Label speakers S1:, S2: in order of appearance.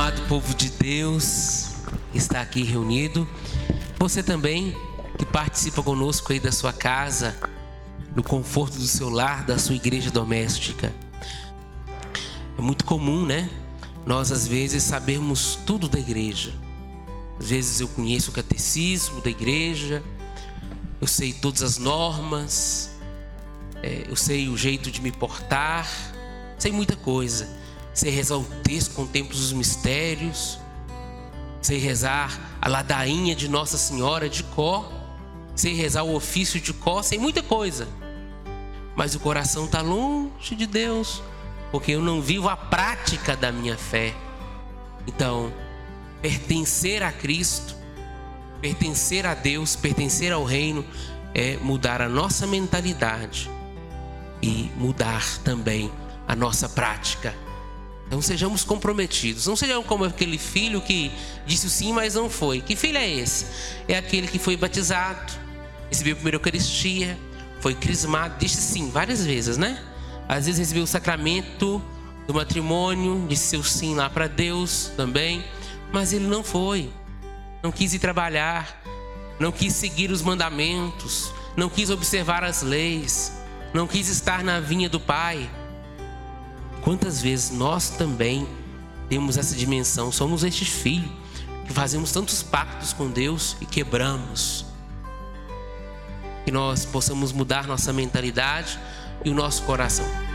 S1: Amado povo de Deus, está aqui reunido. Você também que participa conosco aí da sua casa, no conforto do seu lar, da sua igreja doméstica. É muito comum, né? Nós às vezes sabemos tudo da igreja. Às vezes eu conheço o catecismo da igreja, eu sei todas as normas, é, eu sei o jeito de me portar, sei muita coisa. Sei rezar o texto, contemplo os mistérios, sei rezar a ladainha de Nossa Senhora de Có, sei rezar o ofício de Có, sei muita coisa. Mas o coração está longe de Deus, porque eu não vivo a prática da minha fé. Então, pertencer a Cristo, pertencer a Deus, pertencer ao reino, é mudar a nossa mentalidade e mudar também a nossa prática. Então sejamos comprometidos. Não sejamos como aquele filho que disse sim, mas não foi. Que filho é esse? É aquele que foi batizado, recebeu a primeira Eucaristia, foi crismado, disse sim várias vezes, né? Às vezes recebeu o sacramento do matrimônio, disse seu sim lá para Deus também, mas ele não foi. Não quis ir trabalhar, não quis seguir os mandamentos, não quis observar as leis, não quis estar na vinha do Pai. Quantas vezes nós também temos essa dimensão, somos este filho que fazemos tantos pactos com Deus e quebramos. Que nós possamos mudar nossa mentalidade e o nosso coração.